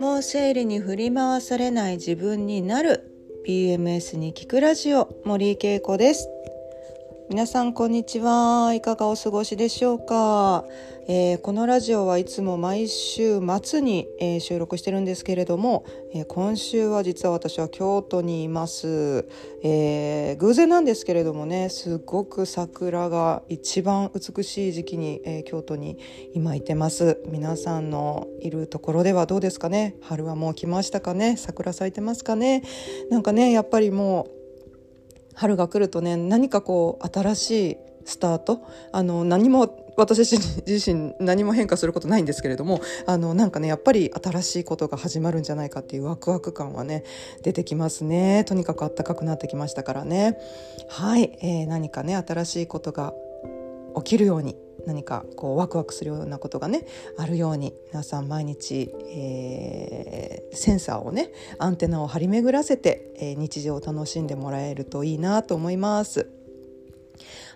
もう生理に振り回されない自分になる。PMS に聞くラジオ森井恵子です。皆さんこんにちは。いかがお過ごしでしょうか、えー、このラジオはいつも毎週末に、えー、収録してるんですけれども、えー、今週は実は私は京都にいます、え偶然なんですけれどもねすごく桜が一番美しい時期に、え京都に今いてます。皆さんのいるところではどうですかね？春はもう来ましたかね？桜咲いてますかね？なんかねやっぱりもう春が来るとね何かこう新しいスタートあの何も私自身何も変化することないんですけれどもあのなんかねやっぱり新しいことが始まるんじゃないかっていうワクワク感はね出てきますね。とにかく暖かくなってきましたからね。はい、えー、何かね新しいことが起きるように。何かこうワクワクするようなことがねあるように皆さん毎日、えー、センサーをねアンテナを張り巡らせて、えー、日常を楽しんでもらえるといいなと思います。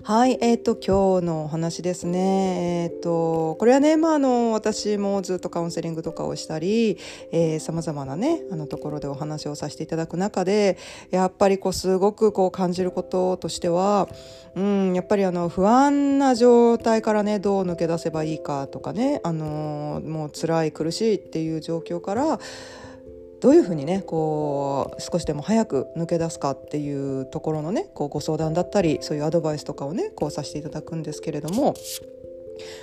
はい、えっ、ー、と今日のお話ですね。えっ、ー、とこれはね、まああの私もずっとカウンセリングとかをしたり、さまざまなねあのところでお話をさせていただく中で、やっぱりこうすごくこう感じることとしては、うん、やっぱりあの不安な状態からねどう抜け出せばいいかとかね、あのもう辛い苦しいっていう状況から。どういうふうにねこう少しでも早く抜け出すかっていうところのねこうご相談だったりそういうアドバイスとかをねこうさせていただくんですけれども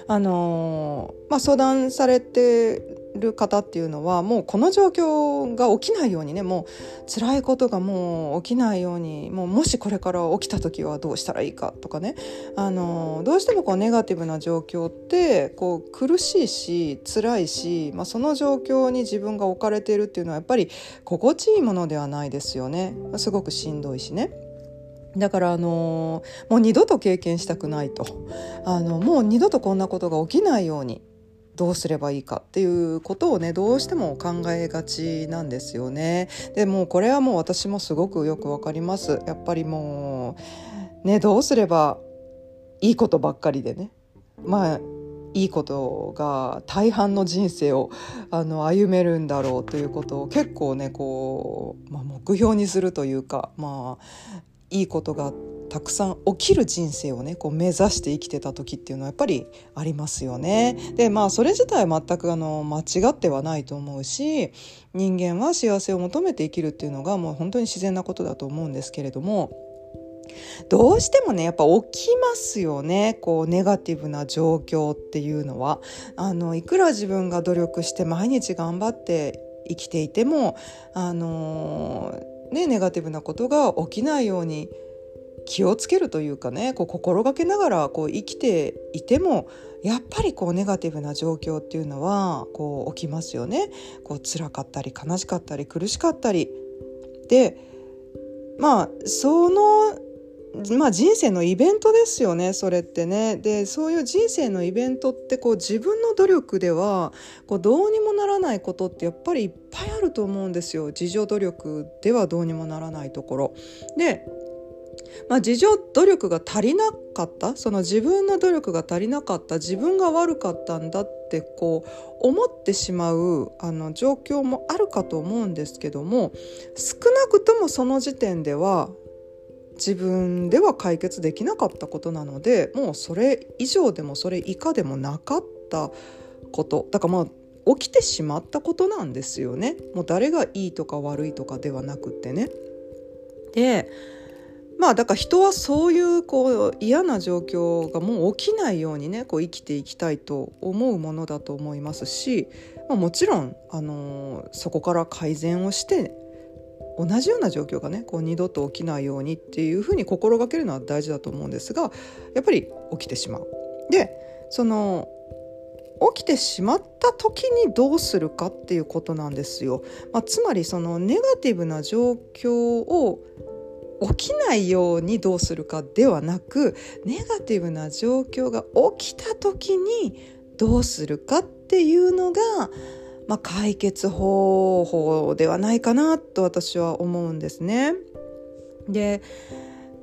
あのー、まあ、相談されてる方っていうのはもうこの状況が起きないようにねもう辛いことがもう起きないようにもうもしこれから起きた時はどうしたらいいかとかね。あのどうしてもこうネガティブな状況ってこう苦しいし辛いし、まあ、その状況に自分が置かれているっていうのはやっぱり心地いいものではないですよね。すごくしんどいしね。だからあのもう二度と経験したくないと。あのもう二度とこんなことが起きないようにどうすればいいかっていうことをねどうしても考えがちなんですよね。でもこれはもう私もすごくよくわかります。やっぱりもうねどうすればいいことばっかりでねまあいいことが大半の人生をあの歩めるんだろうということを結構ねこう、まあ、目標にするというかまあいいことがたくさん起きる人生をねこう目指して生きてた時っていうのはやっぱりありますよね。でまあそれ自体全くあの間違ってはないと思うし人間は幸せを求めて生きるっていうのがもう本当に自然なことだと思うんですけれども。どうしてもねやっぱ起きますよねこうネガティブな状況っていうのはあのいくら自分が努力して毎日頑張って生きていてもあのねネガティブなことが起きないように気をつけるというかねこう心がけながらこう生きていてもやっぱりこうネガティブな状況っていうのはこう起きますよね。こう辛かったり悲しかったり苦しかったりでまあそのまあ、人生のイベントですよねそれってねでそういう人生のイベントってこう自分の努力ではこうどうにもならないことってやっぱりいっぱいあると思うんですよ自助努力ではどうにもならないところ。でまあ、自助努力が足りなかったその自分の努力が足りなかった自分が悪かったんだってこう思ってしまうあの状況もあるかと思うんですけども少なくともその時点では自分では解決できなかったことなのでもうそれ以上でもそれ以下でもなかったことだからまあ起きてしまったことなんですよね。もう誰がいいとか悪いとかではなくってね。でまあだから人はそういうこう嫌な状況がもう起きないようにねこう生きていきたいと思うものだと思いますし、まあ、もちろん、あのー、そこから改善をして同じような状況がねこう二度と起きないようにっていうふうに心がけるのは大事だと思うんですがやっぱり起きてしまう。でその起きてしまった時にどうするかっていうことなんですよ。まあ、つまりそのネガティブな状況を起きないようにどうするかではなくネガティブな状況が起きた時にどうするかっていうのが、まあ、解決方法ではないかなと私は思うんですね。で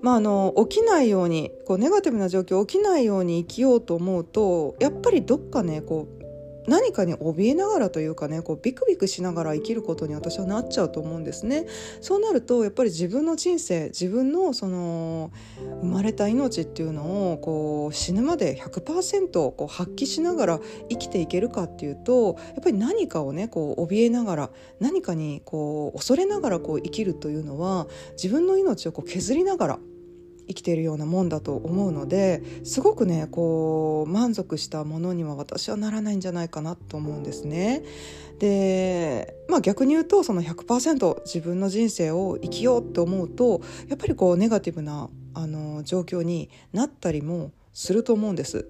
まあ、あの起きないようにこうネガティブな状況起きないように生きようと思うとやっぱりどっかねこう何かに怯えながらというかねこうビクビクしながら生きることに私はなっちゃうと思うんですね。そうなるとやっぱり自分の人生自分のその生まれた命っていうのをこう死ぬまで100%こう発揮しながら生きていけるかっていうとやっぱり何かをねこう怯えながら何かにこう恐れながらこう生きるというのは自分の命をこう削りながら生きているようなもんだと思うのですごくねこう満足したものには私はならないんじゃないかなと思うんですね。でまあ逆に言うとその100%自分の人生を生きようって思うとやっぱりこうネガティブなあの状況になったりもすると思うんです。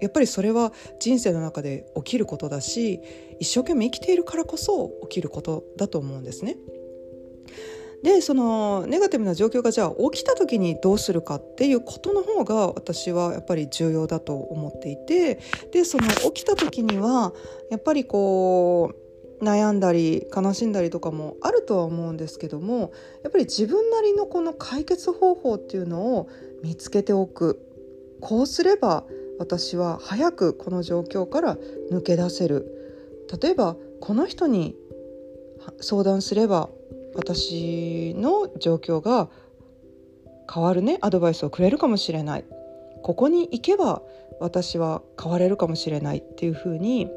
やっぱりそれは人生の中で起きることだし一生懸命生きているからこそ起きることだと思うんですね。でそのネガティブな状況がじゃあ起きた時にどうするかっていうことの方が私はやっぱり重要だと思っていてでその起きた時にはやっぱりこう悩んだり悲しんだりとかもあるとは思うんですけどもやっぱり自分なりのこの解決方法っていうのを見つけておく。こうすれば私は早くこの状況から抜け出せる。例えばこの人に相談すれば私の状況が変わるねアドバイスをくれるかもしれないここに行けば私は変われるかもしれないっていうふうに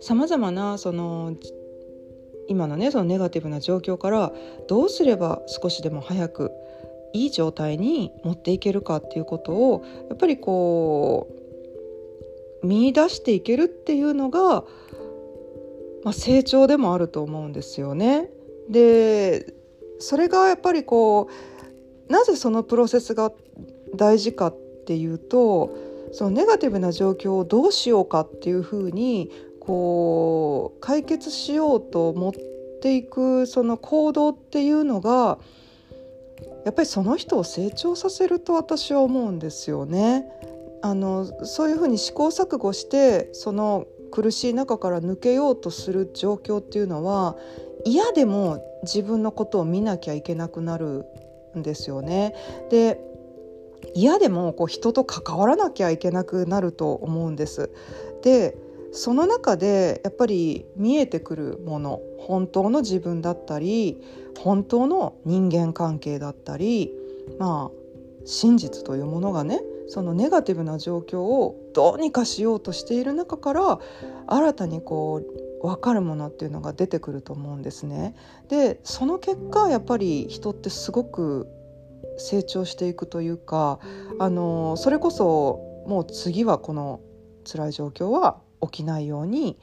さまざまなその今のねそのネガティブな状況からどうすれば少しでも早くいい状態に持っていけるかっていうことをやっぱりこう見出していけるっていうのが、まあ、成長でもあると思うんですよね。でそれがやっぱりこうなぜそのプロセスが大事かっていうとそのネガティブな状況をどうしようかっていうふうにこう解決しようと持っていくその行動っていうのがやっぱりその人を成長させると私は思うんですよね。あのそういうふうに試行錯誤してその苦しい中から抜けようとする状況っていうのは嫌でも自分のことを見なきゃいけなくなるんですよね。で嫌でもこう人と関わらなきゃいけなくなると思うんです。でその中でやっぱり見えてくるもの本当の自分だったり本当の人間関係だったりまあ真実というものがねそのネガティブな状況をどうにかしようとしている中から新たにこう分かるものっていうのが出てくると思うんですね。でその結果やっぱり人ってすごく成長していくというかあのそれこそもう次はこの辛い状況は起きないように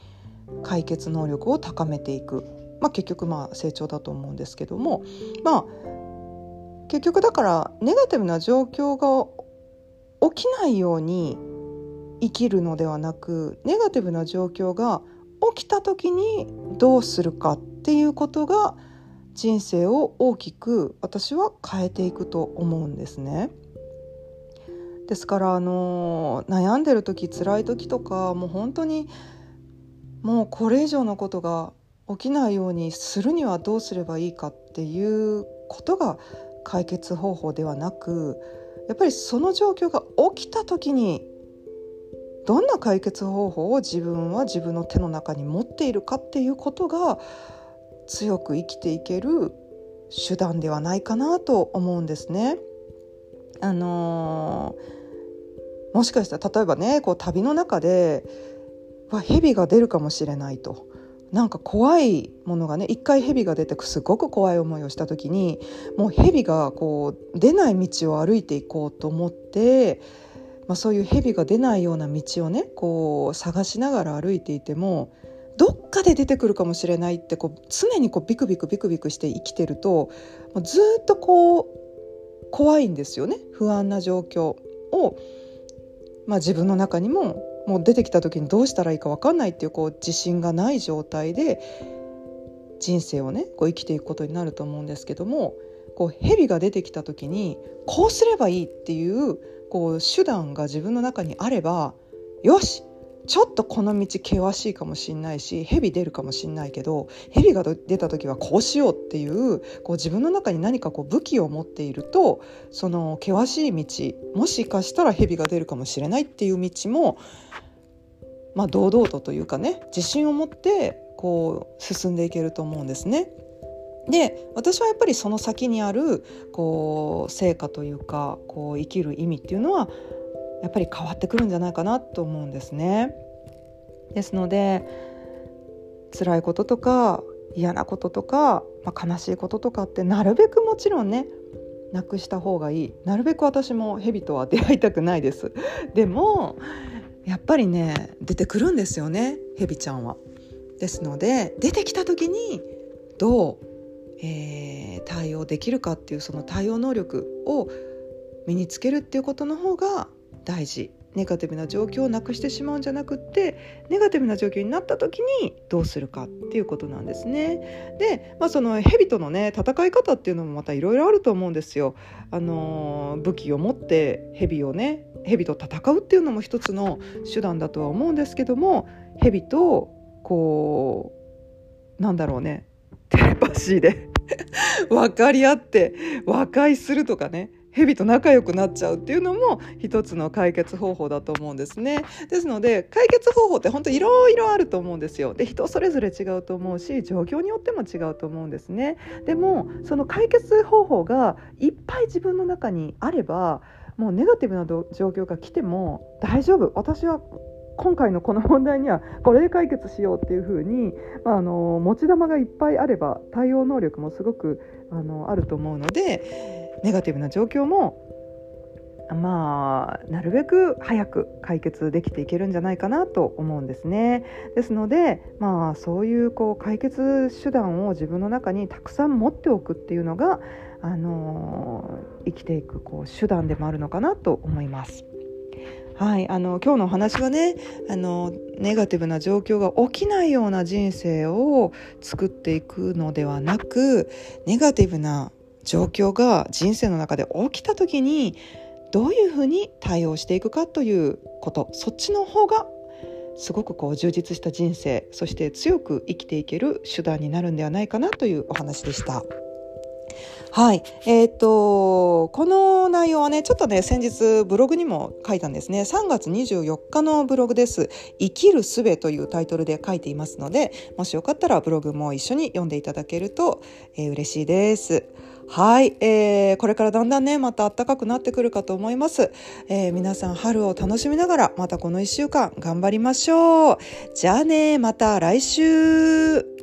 解決能力を高めていく、まあ、結局まあ成長だと思うんですけどもまあ結局だからネガティブな状況が起きないように生きるのではなくネガティブな状況が起きた時にどうするかっていうことが人生を大きく私は変えていくと思うんですね。ですからあの悩んでる時辛い時とかもう本当にもうこれ以上のことが起きないようにするにはどうすればいいかっていうことが解決方法ではなくやっぱりその状況が起きた時にどんな解決方法を自分は自分の手の中に持っているかっていうことが強く生きていける手段ではないかなと思うんですね。あのー、もしかしたら例えばねこう旅の中で蛇が出るかもしれないとなんか怖いものがね一回蛇が出てすごく怖い思いをした時にもう蛇がこう出ない道を歩いていこうと思って、まあ、そういう蛇が出ないような道をねこう探しながら歩いていてもどっかで出てくるかもしれないってこう常にこうビクビクビクビクして生きてるとずっとこう怖いんですよね。不安な状況を、まあ、自分の中にももう出てきた時にどうしたらいいか分かんないっていうこう自信がない状態で人生をねこう生きていくことになると思うんですけどもこう蛇が出てきた時にこうすればいいっていうこう手段が自分の中にあればよしちょっとこの道険しいかもしんないし蛇出るかもしんないけど蛇が出た時はこうしようっていうこう自分の中に何かこう武器を持っているとその険しい道もしかしたら蛇が出るかもしれないっていう道もまあ堂々とというかね自信を持ってこう進んでいけると思うんですね。で私はやっぱりその先にあるこう成果というかこう生きる意味っていうのはやっぱり変わってくるんじゃないかなと思うんですね。ですので辛いこととか嫌なこととか、まあ、悲しいこととかってなるべくもちろんねなくした方がいいなるべく私も蛇とは出会いたくないですでもやっぱりね出てくるんですよね蛇ちゃんは。ですので出てきた時にどう、えー、対応できるかっていうその対応能力を身につけるっていうことの方が大事ネガティブな状況をなくしてしまうんじゃなくってネガティブな状況になった時にどうするかっていうことなんですね。で、まあ、その蛇とのね戦い方っていうのもまたいろいろあると思うんですよ。あの武器を持って蛇をね蛇と戦うっていうのも一つの手段だとは思うんですけども蛇とこうなんだろうねテレパシーで 分かり合って和解するとかね蛇と仲良くなっちゃうっていうのも一つの解決方法だと思うんですね。ですので解決方法って本当いろいろあると思うんですよ。で人それぞれ違うと思うし状況によっても違うと思うんですね。でもその解決方法がいっぱい自分の中にあればもうネガティブな状況が来ても大丈夫私は今回のこの問題にはこれで解決しようっていうふうに、まあ、あの持ち玉がいっぱいあれば対応能力もすごくあのあると思うのでネガティブな状況もまあなるべく早く解決できていけるんじゃないかなと思うんですね。ですのでまあそういうこう解決手段を自分の中にたくさん持っておくっていうのがあの生きていくこう手段でもあるのかなと思います。はい、あの今日のお話はねあのネガティブな状況が起きないような人生を作っていくのではなくネガティブな状況が人生の中で起きた時にどういうふうに対応していくかということそっちの方がすごくこう充実した人生そして強く生きていける手段になるんではないかなというお話でした。はい。えっ、と、この内容はね、ちょっとね、先日ブログにも書いたんですね。3月24日のブログです。生きる術というタイトルで書いていますので、もしよかったらブログも一緒に読んでいただけると、えー、嬉しいです。はい、えー、これからだんだんね、また暖かくなってくるかと思います。えー、皆さん春を楽しみながら、またこの1週間頑張りましょう。じゃあね、また来週。